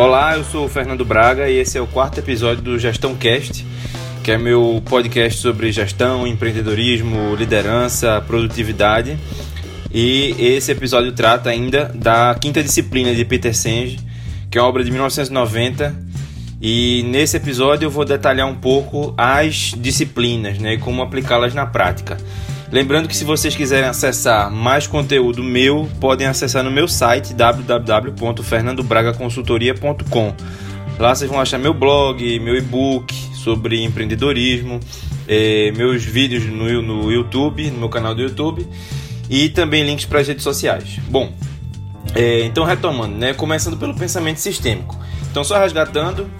Olá, eu sou o Fernando Braga e esse é o quarto episódio do Gestão Cast, que é meu podcast sobre gestão, empreendedorismo, liderança, produtividade. E esse episódio trata ainda da quinta disciplina de Peter Senge, que é uma obra de 1990. E nesse episódio eu vou detalhar um pouco as disciplinas né, e como aplicá-las na prática. Lembrando que se vocês quiserem acessar mais conteúdo meu, podem acessar no meu site www.fernandobragaconsultoria.com. Lá vocês vão achar meu blog, meu e-book sobre empreendedorismo, eh, meus vídeos no, no YouTube, no meu canal do YouTube e também links para as redes sociais. Bom, eh, então retomando, né, começando pelo pensamento sistêmico. Então só resgatando,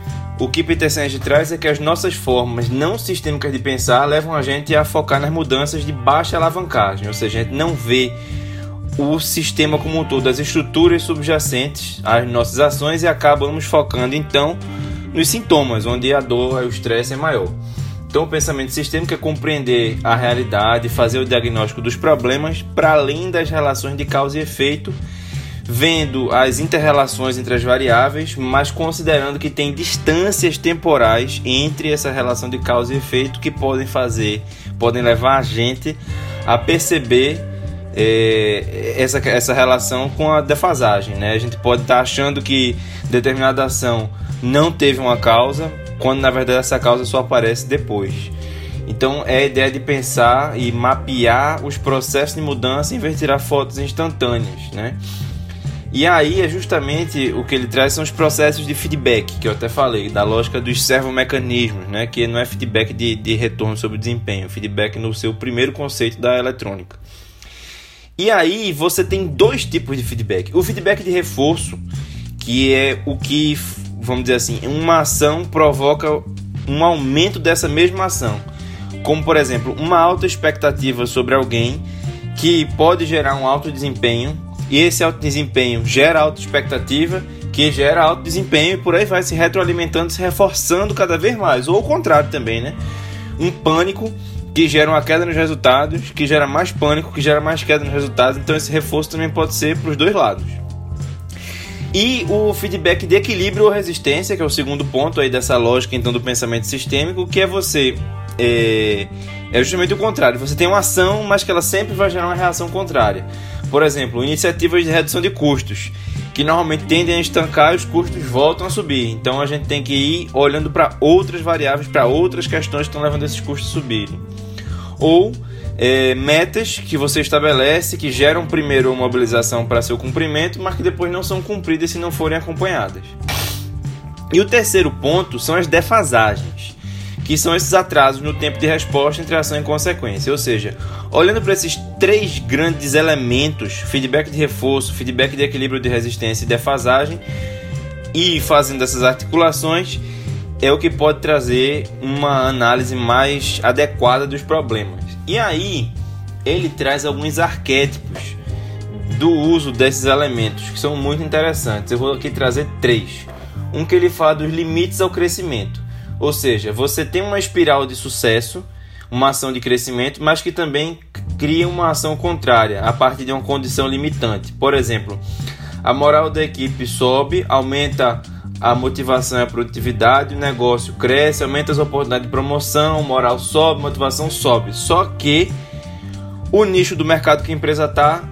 o que Peter Senge traz é que as nossas formas não sistêmicas de pensar levam a gente a focar nas mudanças de baixa alavancagem, ou seja, a gente não vê o sistema como um todo, as estruturas subjacentes às nossas ações e acabamos focando então nos sintomas, onde a dor e o estresse é maior. Então, o pensamento sistêmico é compreender a realidade, fazer o diagnóstico dos problemas para além das relações de causa e efeito vendo as interrelações entre as variáveis, mas considerando que tem distâncias temporais entre essa relação de causa e efeito que podem fazer, podem levar a gente a perceber é, essa, essa relação com a defasagem. Né? A gente pode estar tá achando que determinada ação não teve uma causa, quando na verdade essa causa só aparece depois. Então é a ideia de pensar e mapear os processos de mudança em vez de tirar fotos instantâneas, né? E aí é justamente o que ele traz são os processos de feedback, que eu até falei, da lógica dos servomecanismos, né? que não é feedback de, de retorno sobre desempenho, feedback no seu primeiro conceito da eletrônica. E aí você tem dois tipos de feedback. O feedback de reforço, que é o que, vamos dizer assim, uma ação provoca um aumento dessa mesma ação. Como, por exemplo, uma alta expectativa sobre alguém que pode gerar um alto desempenho e esse alto desempenho gera alta expectativa, que gera alto desempenho e por aí vai se retroalimentando, se reforçando cada vez mais. Ou o contrário também, né? Um pânico que gera uma queda nos resultados, que gera mais pânico, que gera mais queda nos resultados. Então esse reforço também pode ser para os dois lados. E o feedback de equilíbrio ou resistência, que é o segundo ponto aí dessa lógica então do pensamento sistêmico, que é você é, é justamente o contrário. Você tem uma ação, mas que ela sempre vai gerar uma reação contrária. Por exemplo, iniciativas de redução de custos, que normalmente tendem a estancar e os custos voltam a subir. Então a gente tem que ir olhando para outras variáveis, para outras questões que estão levando esses custos a subirem. Ou é, metas que você estabelece que geram primeiro uma mobilização para seu cumprimento, mas que depois não são cumpridas se não forem acompanhadas. E o terceiro ponto são as defasagens que são esses atrasos no tempo de resposta entre ação e consequência. Ou seja, olhando para esses três grandes elementos, feedback de reforço, feedback de equilíbrio de resistência e defasagem, e fazendo essas articulações, é o que pode trazer uma análise mais adequada dos problemas. E aí, ele traz alguns arquétipos do uso desses elementos que são muito interessantes. Eu vou aqui trazer três. Um que ele fala dos limites ao crescimento. Ou seja, você tem uma espiral de sucesso, uma ação de crescimento, mas que também cria uma ação contrária a partir de uma condição limitante. Por exemplo, a moral da equipe sobe, aumenta a motivação e a produtividade, o negócio cresce, aumenta as oportunidades de promoção, moral sobe, motivação sobe. Só que o nicho do mercado que a empresa está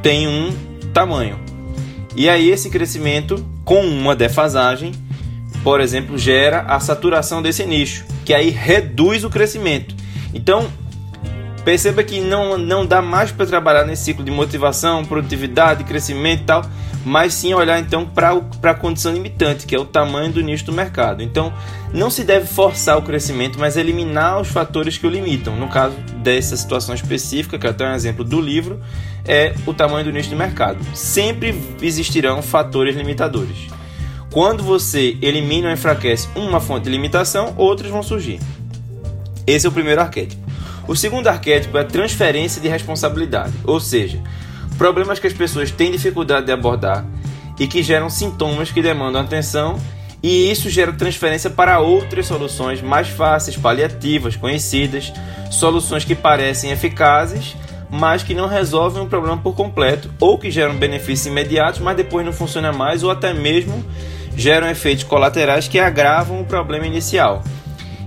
tem um tamanho. E aí esse crescimento com uma defasagem por exemplo, gera a saturação desse nicho, que aí reduz o crescimento. Então, perceba que não, não dá mais para trabalhar nesse ciclo de motivação, produtividade, crescimento e tal, mas sim olhar então para a condição limitante, que é o tamanho do nicho do mercado. Então, não se deve forçar o crescimento, mas eliminar os fatores que o limitam. No caso dessa situação específica, que é até um exemplo do livro, é o tamanho do nicho do mercado. Sempre existirão fatores limitadores. Quando você elimina ou enfraquece uma fonte de limitação, outras vão surgir. Esse é o primeiro arquétipo. O segundo arquétipo é a transferência de responsabilidade, ou seja, problemas que as pessoas têm dificuldade de abordar e que geram sintomas que demandam atenção, e isso gera transferência para outras soluções mais fáceis, paliativas, conhecidas, soluções que parecem eficazes, mas que não resolvem o problema por completo, ou que geram benefícios imediatos, mas depois não funciona mais, ou até mesmo geram efeitos colaterais que agravam o problema inicial.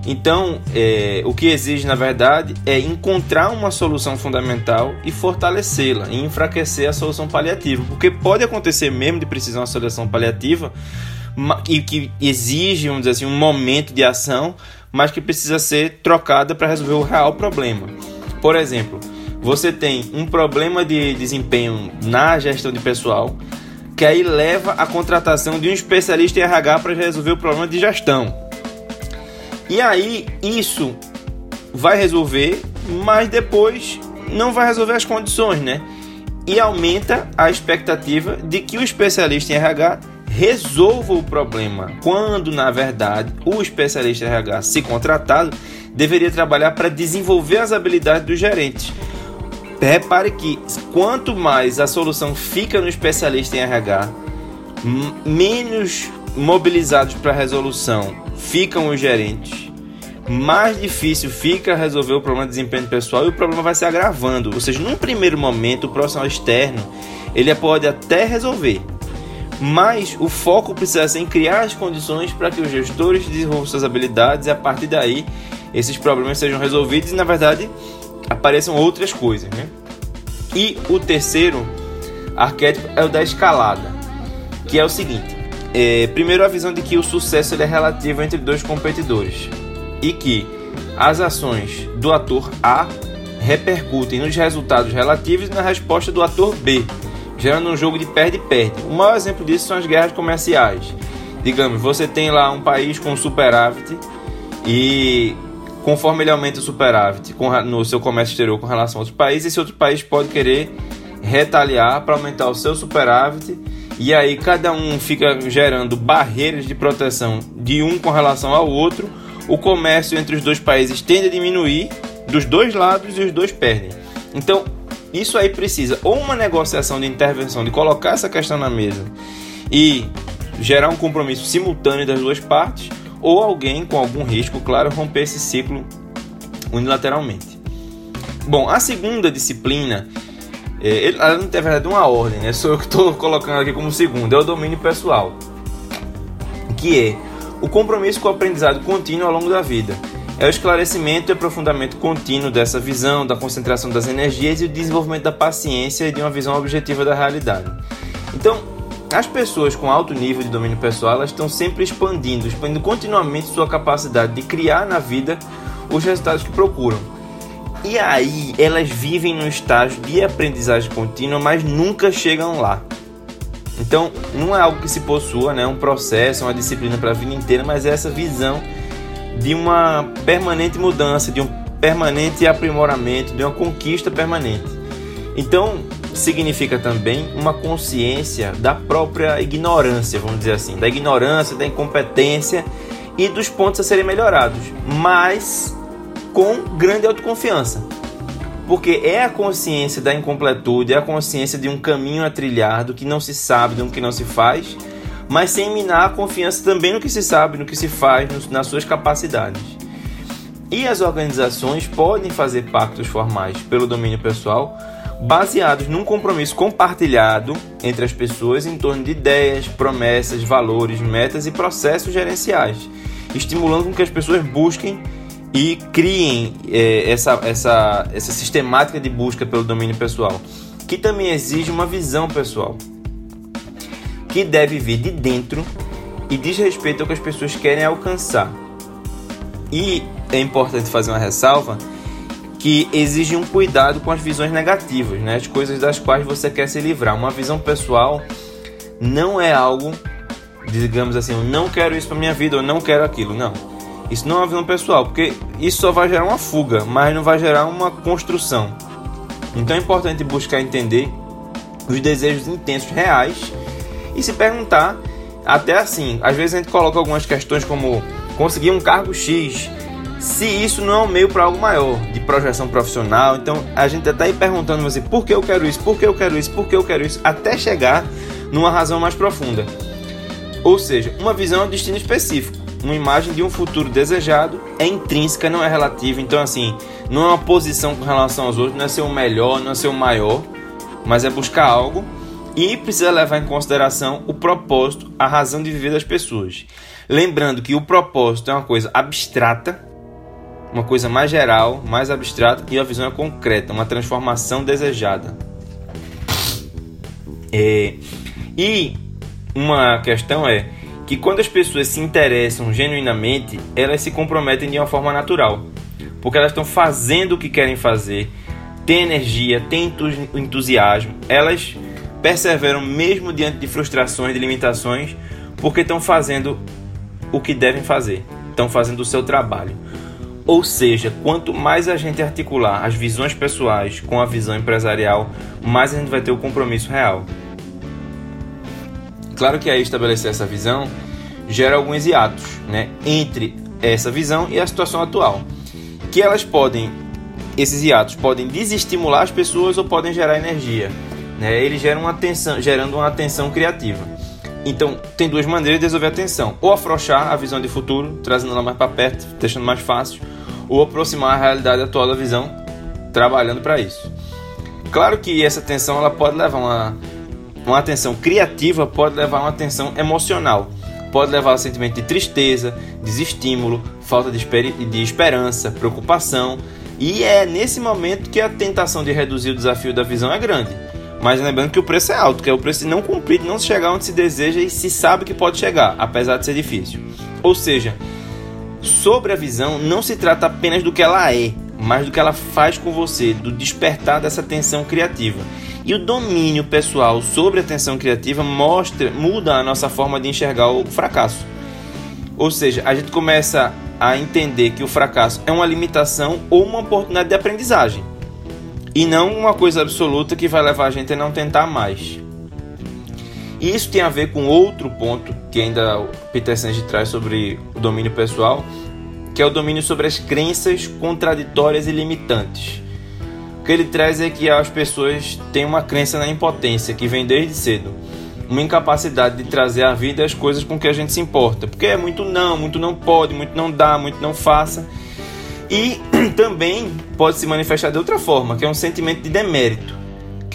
Então, é, o que exige, na verdade, é encontrar uma solução fundamental e fortalecê-la, e enfraquecer a solução paliativa. Porque pode acontecer mesmo de precisar uma solução paliativa e que exige, vamos dizer assim, um momento de ação, mas que precisa ser trocada para resolver o real problema. Por exemplo, você tem um problema de desempenho na gestão de pessoal, que aí leva à contratação de um especialista em RH para resolver o problema de gestão. E aí isso vai resolver, mas depois não vai resolver as condições, né? E aumenta a expectativa de que o especialista em RH resolva o problema, quando na verdade o especialista em RH, se contratado, deveria trabalhar para desenvolver as habilidades dos gerentes. Repare que quanto mais a solução fica no especialista em RH, menos mobilizados para resolução ficam os gerentes, mais difícil fica resolver o problema de desempenho pessoal e o problema vai se agravando. Ou seja, num primeiro momento, o profissional externo ele pode até resolver, mas o foco precisa ser em criar as condições para que os gestores desenvolvam suas habilidades e a partir daí esses problemas sejam resolvidos e na verdade apareçam outras coisas, né? E o terceiro arquétipo é o da escalada, que é o seguinte: é, primeiro a visão de que o sucesso é relativo entre dois competidores e que as ações do ator A repercutem nos resultados relativos e na resposta do ator B, gerando um jogo de perde-perde. O maior exemplo disso são as guerras comerciais. Digamos, você tem lá um país com superávit e conforme ele aumenta o superávit no seu comércio exterior com relação a outros países, esse outro país pode querer retaliar para aumentar o seu superávit e aí cada um fica gerando barreiras de proteção de um com relação ao outro. O comércio entre os dois países tende a diminuir dos dois lados e os dois perdem. Então, isso aí precisa ou uma negociação de intervenção, de colocar essa questão na mesa e gerar um compromisso simultâneo das duas partes, ou alguém com algum risco, claro, romper esse ciclo unilateralmente. Bom, a segunda disciplina, é, ela não tem verdade uma ordem, né? Sou eu que estou colocando aqui como segunda, é o domínio pessoal, que é o compromisso com o aprendizado contínuo ao longo da vida. É o esclarecimento e aprofundamento contínuo dessa visão, da concentração das energias e o desenvolvimento da paciência e de uma visão objetiva da realidade. Então, as pessoas com alto nível de domínio pessoal elas estão sempre expandindo, expandindo continuamente sua capacidade de criar na vida os resultados que procuram. E aí elas vivem no estágio de aprendizagem contínua, mas nunca chegam lá. Então não é algo que se possua, né? É um processo, uma disciplina para a vida inteira, mas é essa visão de uma permanente mudança, de um permanente aprimoramento, de uma conquista permanente. Então significa também uma consciência da própria ignorância, vamos dizer assim, da ignorância, da incompetência e dos pontos a serem melhorados, mas com grande autoconfiança. Porque é a consciência da incompletude, é a consciência de um caminho a trilhar, do que não se sabe, do que não se faz, mas sem minar a confiança também no que se sabe, no que se faz, nas suas capacidades. E as organizações podem fazer pactos formais pelo domínio pessoal baseados num compromisso compartilhado entre as pessoas em torno de ideias, promessas, valores, metas e processos gerenciais, estimulando que as pessoas busquem e criem é, essa, essa, essa sistemática de busca pelo domínio pessoal, que também exige uma visão pessoal, que deve vir de dentro e diz respeito ao que as pessoas querem alcançar. E é importante fazer uma ressalva que exige um cuidado com as visões negativas, né? as coisas das quais você quer se livrar. Uma visão pessoal não é algo, digamos assim, eu não quero isso para minha vida, eu não quero aquilo. Não. Isso não é uma visão pessoal, porque isso só vai gerar uma fuga, mas não vai gerar uma construção. Então é importante buscar entender os desejos intensos reais e se perguntar, até assim, às vezes a gente coloca algumas questões como conseguir um cargo X, se isso não é um meio para algo maior, de projeção profissional. Então a gente está aí perguntando você por que eu quero isso, por que eu quero isso, por que eu quero isso, até chegar numa razão mais profunda. Ou seja, uma visão é um destino específico, uma imagem de um futuro desejado é intrínseca, não é relativa. Então, assim, não é uma posição com relação aos outros, não é ser o melhor, não é ser o maior, mas é buscar algo e precisa levar em consideração o propósito, a razão de viver das pessoas. Lembrando que o propósito é uma coisa abstrata, uma coisa mais geral, mais abstrata e a visão é concreta, uma transformação desejada. É, e uma questão é que quando as pessoas se interessam genuinamente, elas se comprometem de uma forma natural, porque elas estão fazendo o que querem fazer, têm energia, têm entusiasmo, elas perseveram mesmo diante de frustrações, de limitações, porque estão fazendo o que devem fazer, estão fazendo o seu trabalho. Ou seja, quanto mais a gente articular as visões pessoais com a visão empresarial, mais a gente vai ter o compromisso real. Claro que aí estabelecer essa visão gera alguns hiatos né, entre essa visão e a situação atual. Que elas podem, esses hiatos podem desestimular as pessoas ou podem gerar energia. Né? Eles geram uma tensão, gerando uma tensão criativa. Então, tem duas maneiras de resolver a tensão: ou afrouxar a visão de futuro, trazendo ela mais para perto, deixando mais fácil, ou aproximar a realidade atual da visão, trabalhando para isso. Claro que essa tensão ela pode levar uma uma atenção criativa pode levar a uma atenção emocional, pode levar ao sentimento de tristeza, desestímulo, falta de, esper de esperança, preocupação, e é nesse momento que a tentação de reduzir o desafio da visão é grande. Mas lembrando que o preço é alto, que é o preço de não cumprir, de não chegar onde se deseja e se sabe que pode chegar, apesar de ser difícil. Ou seja, sobre a visão não se trata apenas do que ela é, mas do que ela faz com você, do despertar dessa tensão criativa. E o domínio pessoal sobre a atenção criativa mostra, muda a nossa forma de enxergar o fracasso. Ou seja, a gente começa a entender que o fracasso é uma limitação ou uma oportunidade de aprendizagem. E não uma coisa absoluta que vai levar a gente a não tentar mais. E isso tem a ver com outro ponto que ainda o Peter Senge traz sobre o domínio pessoal, que é o domínio sobre as crenças contraditórias e limitantes que ele traz é que as pessoas têm uma crença na impotência que vem desde cedo. Uma incapacidade de trazer à vida as coisas com que a gente se importa. Porque é muito não, muito não pode, muito não dá, muito não faça. E também pode se manifestar de outra forma, que é um sentimento de demérito.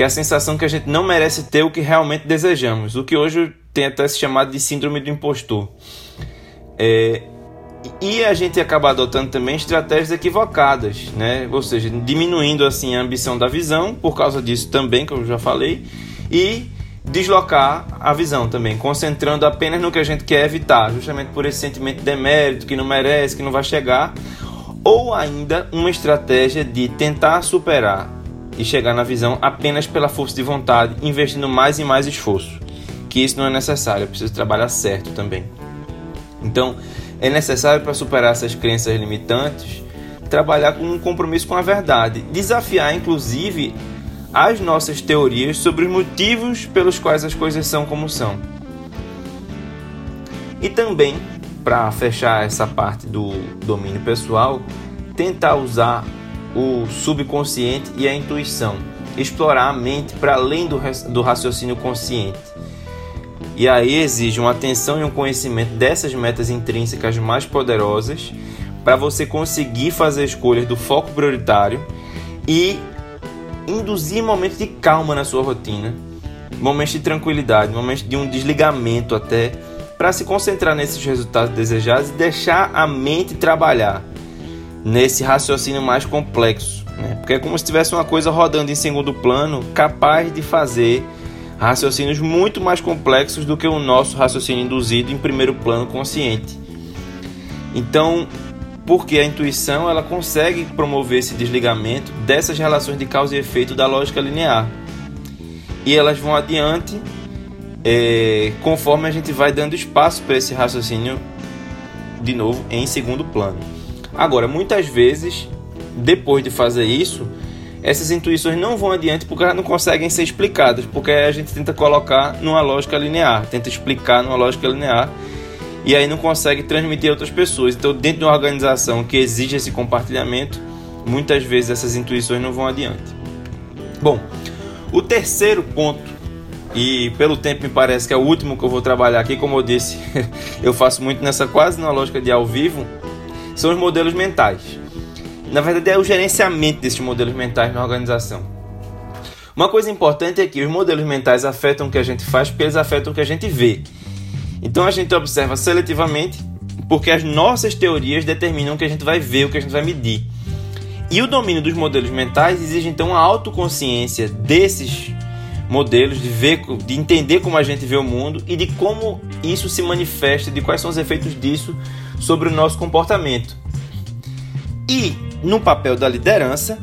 Que é a sensação que a gente não merece ter o que realmente desejamos. O que hoje tem até se chamado de síndrome do impostor. É, e a gente acaba adotando também estratégias equivocadas, né? Ou seja, diminuindo assim a ambição da visão, por causa disso também, que eu já falei, e deslocar a visão também, concentrando apenas no que a gente quer evitar, justamente por esse sentimento de demérito, que não merece, que não vai chegar, ou ainda uma estratégia de tentar superar e chegar na visão apenas pela força de vontade, investindo mais e mais esforço. Que isso não é necessário, é preciso trabalhar certo também. Então, é necessário para superar essas crenças limitantes trabalhar com um compromisso com a verdade, desafiar inclusive as nossas teorias sobre os motivos pelos quais as coisas são como são. E também, para fechar essa parte do domínio pessoal, tentar usar o subconsciente e a intuição, explorar a mente para além do, do raciocínio consciente. E aí exige uma atenção e um conhecimento dessas metas intrínsecas mais poderosas para você conseguir fazer escolhas do foco prioritário e induzir momentos de calma na sua rotina, momentos de tranquilidade, momentos de um desligamento até, para se concentrar nesses resultados desejados e deixar a mente trabalhar nesse raciocínio mais complexo, né? porque é como se tivesse uma coisa rodando em segundo plano, capaz de fazer raciocínios muito mais complexos do que o nosso raciocínio induzido em primeiro plano consciente. Então, porque a intuição ela consegue promover esse desligamento dessas relações de causa e efeito da lógica linear. E elas vão adiante é, conforme a gente vai dando espaço para esse raciocínio de novo em segundo plano. Agora, muitas vezes, depois de fazer isso, essas intuições não vão adiante porque elas não conseguem ser explicadas, porque a gente tenta colocar numa lógica linear, tenta explicar numa lógica linear e aí não consegue transmitir a outras pessoas. Então, dentro de uma organização que exige esse compartilhamento, muitas vezes essas intuições não vão adiante. Bom, o terceiro ponto, e pelo tempo me parece que é o último que eu vou trabalhar aqui, como eu disse, eu faço muito nessa quase na lógica de ao vivo, são os modelos mentais. Na verdade, é o gerenciamento desses modelos mentais na organização. Uma coisa importante é que os modelos mentais afetam o que a gente faz porque eles afetam o que a gente vê. Então a gente observa seletivamente porque as nossas teorias determinam o que a gente vai ver, o que a gente vai medir. E o domínio dos modelos mentais exige então a autoconsciência desses modelos, de ver, de entender como a gente vê o mundo e de como isso se manifesta, de quais são os efeitos disso sobre o nosso comportamento. E no papel da liderança,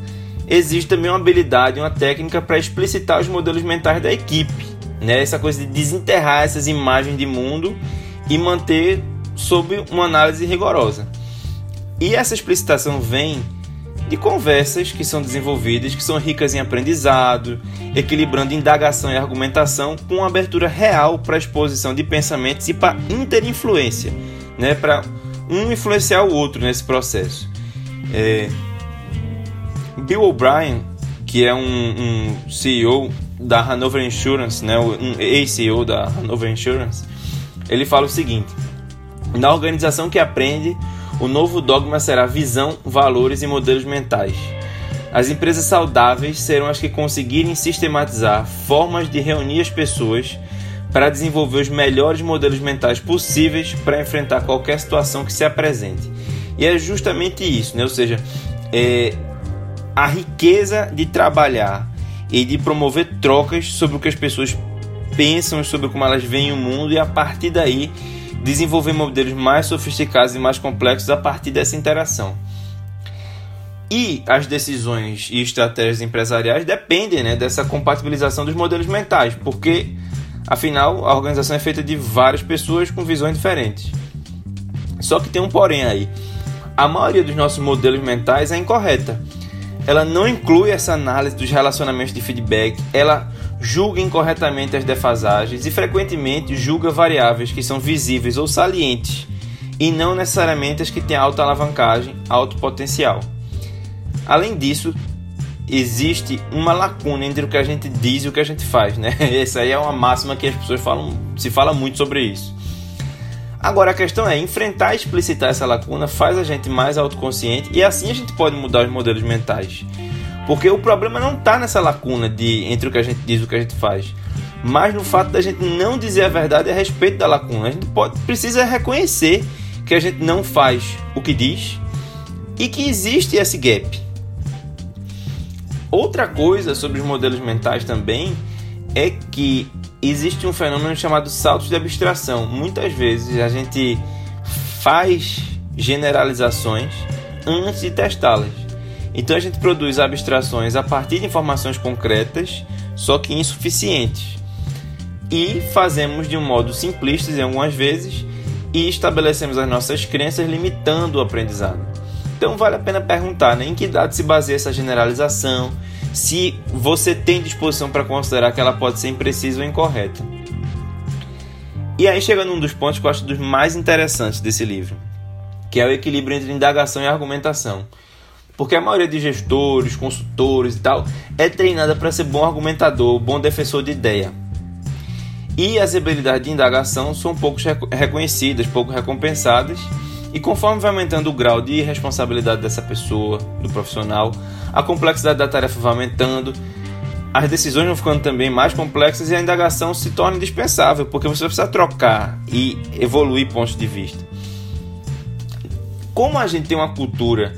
existe também uma habilidade, uma técnica para explicitar os modelos mentais da equipe, né? Essa coisa de desenterrar essas imagens de mundo e manter sob uma análise rigorosa. E essa explicitação vem de conversas que são desenvolvidas, que são ricas em aprendizado, equilibrando indagação e argumentação com abertura real para a exposição de pensamentos e para interinfluência, né? para um influenciar o outro nesse processo. É... Bill O'Brien, que é um, um, CEO da Hanover Insurance, né? um ex-CEO da Hanover Insurance, ele fala o seguinte: na organização que aprende, o novo dogma será visão, valores e modelos mentais. As empresas saudáveis serão as que conseguirem sistematizar formas de reunir as pessoas para desenvolver os melhores modelos mentais possíveis para enfrentar qualquer situação que se apresente. E é justamente isso, né? ou seja, é a riqueza de trabalhar e de promover trocas sobre o que as pessoas pensam, sobre como elas veem o mundo e a partir daí desenvolver modelos mais sofisticados e mais complexos a partir dessa interação. E as decisões e estratégias empresariais dependem né, dessa compatibilização dos modelos mentais, porque afinal a organização é feita de várias pessoas com visões diferentes. Só que tem um porém aí. A maioria dos nossos modelos mentais é incorreta. Ela não inclui essa análise dos relacionamentos de feedback, ela julga incorretamente as defasagens e frequentemente julga variáveis que são visíveis ou salientes e não necessariamente as que têm alta alavancagem, alto potencial. Além disso, existe uma lacuna entre o que a gente diz e o que a gente faz, né? Essa aí é uma máxima que as pessoas falam, se fala muito sobre isso. Agora a questão é enfrentar e explicitar essa lacuna faz a gente mais autoconsciente e assim a gente pode mudar os modelos mentais. Porque o problema não está nessa lacuna de entre o que a gente diz e o que a gente faz, mas no fato da gente não dizer a verdade a respeito da lacuna. A gente pode, precisa reconhecer que a gente não faz o que diz e que existe esse gap. Outra coisa sobre os modelos mentais também é que existe um fenômeno chamado saltos de abstração. Muitas vezes a gente faz generalizações antes de testá-las. Então a gente produz abstrações a partir de informações concretas, só que insuficientes. E fazemos de um modo simplista algumas vezes e estabelecemos as nossas crenças limitando o aprendizado. Então vale a pena perguntar né, em que dado se baseia essa generalização, se você tem disposição para considerar que ela pode ser imprecisa ou incorreta. E aí chega num dos pontos que eu acho dos mais interessantes desse livro, que é o equilíbrio entre indagação e argumentação. Porque a maioria de gestores, consultores e tal é treinada para ser bom argumentador, bom defensor de ideia. E as habilidades de indagação são pouco reconhecidas, pouco recompensadas, e conforme vai aumentando o grau de responsabilidade dessa pessoa, do profissional, a complexidade da tarefa vai aumentando, as decisões vão ficando também mais complexas e a indagação se torna indispensável, porque você precisa trocar e evoluir pontos de vista. Como a gente tem uma cultura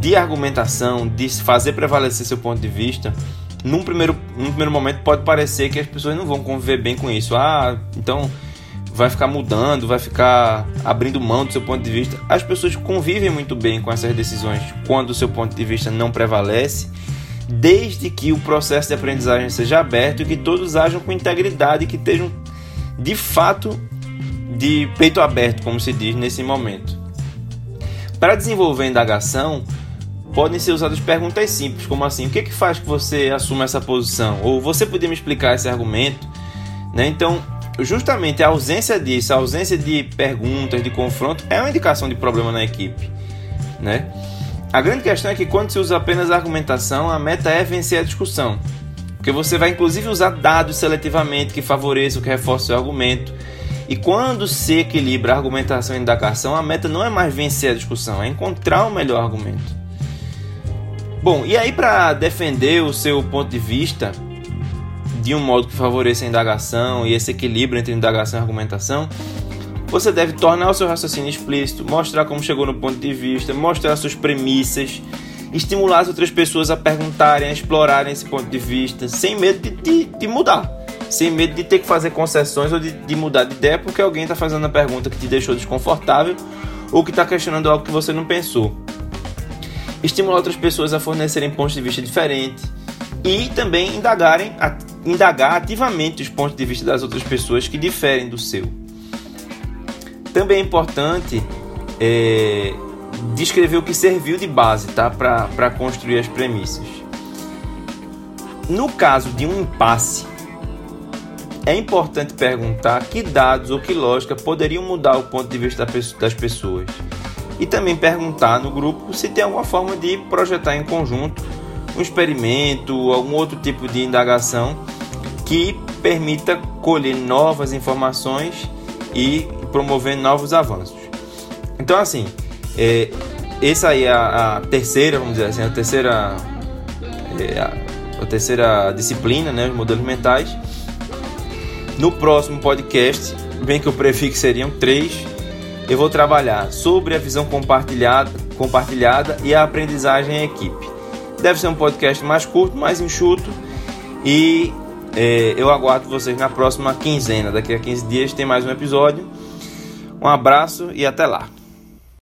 de argumentação, de fazer prevalecer seu ponto de vista, num primeiro, num primeiro momento pode parecer que as pessoas não vão conviver bem com isso. Ah, então vai ficar mudando, vai ficar abrindo mão do seu ponto de vista. As pessoas convivem muito bem com essas decisões quando o seu ponto de vista não prevalece, desde que o processo de aprendizagem seja aberto e que todos ajam com integridade que estejam de fato de peito aberto, como se diz nesse momento. Para desenvolver a indagação, podem ser usadas perguntas simples, como assim: o que, que faz que você assuma essa posição? Ou você poderia me explicar esse argumento? Né? Então, justamente a ausência disso, a ausência de perguntas, de confronto, é uma indicação de problema na equipe. Né? A grande questão é que quando se usa apenas a argumentação, a meta é vencer a discussão. Porque você vai inclusive usar dados seletivamente que favoreçam, que reforçam o argumento. E quando se equilibra a argumentação e a indagação, a meta não é mais vencer a discussão, é encontrar o melhor argumento. Bom, e aí para defender o seu ponto de vista, de um modo que favoreça a indagação e esse equilíbrio entre indagação e argumentação, você deve tornar o seu raciocínio explícito, mostrar como chegou no ponto de vista, mostrar suas premissas, estimular as outras pessoas a perguntarem, a explorarem esse ponto de vista, sem medo de, de, de mudar, sem medo de ter que fazer concessões ou de, de mudar de ideia porque alguém está fazendo a pergunta que te deixou desconfortável ou que está questionando algo que você não pensou. Estimular outras pessoas a fornecerem pontos de vista diferentes e também indagarem, indagar ativamente os pontos de vista das outras pessoas que diferem do seu. Também é importante é, descrever o que serviu de base tá? para construir as premissas. No caso de um impasse, é importante perguntar que dados ou que lógica poderiam mudar o ponto de vista das pessoas. E também perguntar no grupo se tem alguma forma de projetar em conjunto um experimento, algum outro tipo de indagação que permita colher novas informações e promovendo novos avanços. Então, assim, é, essa aí é a, a, terceira, vamos dizer assim, a terceira, é, a, a, terceira disciplina, né, os modelos mentais. No próximo podcast, bem que o prefixo seriam três, eu vou trabalhar sobre a visão compartilhada, compartilhada e a aprendizagem em equipe. Deve ser um podcast mais curto, mais enxuto e é, eu aguardo vocês na próxima quinzena. Daqui a 15 dias tem mais um episódio. Um abraço e até lá.